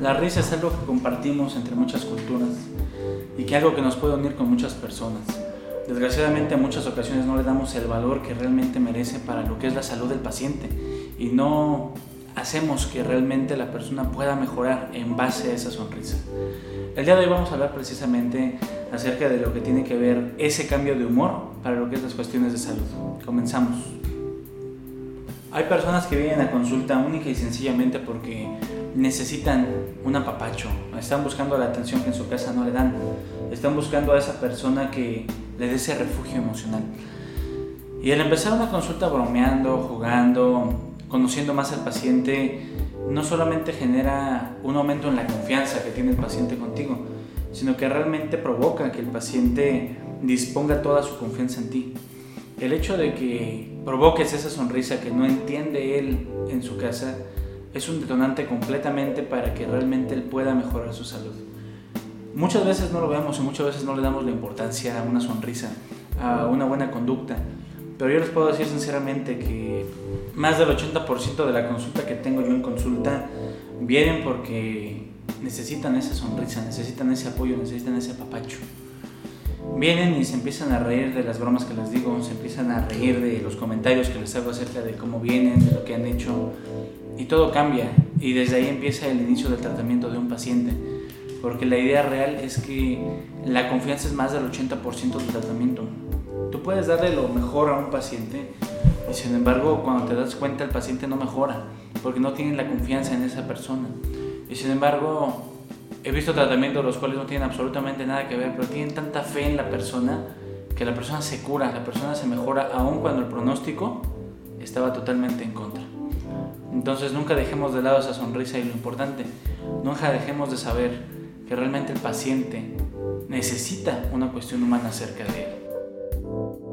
La risa es algo que compartimos entre muchas culturas y que algo que nos puede unir con muchas personas. Desgraciadamente en muchas ocasiones no le damos el valor que realmente merece para lo que es la salud del paciente y no hacemos que realmente la persona pueda mejorar en base a esa sonrisa. El día de hoy vamos a hablar precisamente acerca de lo que tiene que ver ese cambio de humor para lo que es las cuestiones de salud. Comenzamos. Hay personas que vienen a consulta única y sencillamente porque necesitan un apapacho, están buscando la atención que en su casa no le dan, están buscando a esa persona que le dé ese refugio emocional. Y al empezar una consulta bromeando, jugando, conociendo más al paciente, no solamente genera un aumento en la confianza que tiene el paciente contigo, sino que realmente provoca que el paciente disponga toda su confianza en ti. El hecho de que provoques esa sonrisa que no entiende él en su casa es un detonante completamente para que realmente él pueda mejorar su salud. Muchas veces no lo vemos y muchas veces no le damos la importancia a una sonrisa, a una buena conducta, pero yo les puedo decir sinceramente que más del 80% de la consulta que tengo yo en consulta vienen porque necesitan esa sonrisa, necesitan ese apoyo, necesitan ese apapacho. Vienen y se empiezan a reír de las bromas que les digo, se empiezan a reír de los comentarios que les hago acerca de cómo vienen, de lo que han hecho, y todo cambia. Y desde ahí empieza el inicio del tratamiento de un paciente, porque la idea real es que la confianza es más del 80% del tratamiento. Tú puedes darle lo mejor a un paciente y sin embargo cuando te das cuenta el paciente no mejora porque no tiene la confianza en esa persona. Y sin embargo he visto tratamientos los cuales no tienen absolutamente nada que ver, pero tienen tanta fe en la persona que la persona se cura, la persona se mejora aun cuando el pronóstico estaba totalmente en contra. Entonces nunca dejemos de lado esa sonrisa y lo importante, nunca dejemos de saber que realmente el paciente necesita una cuestión humana cerca de él.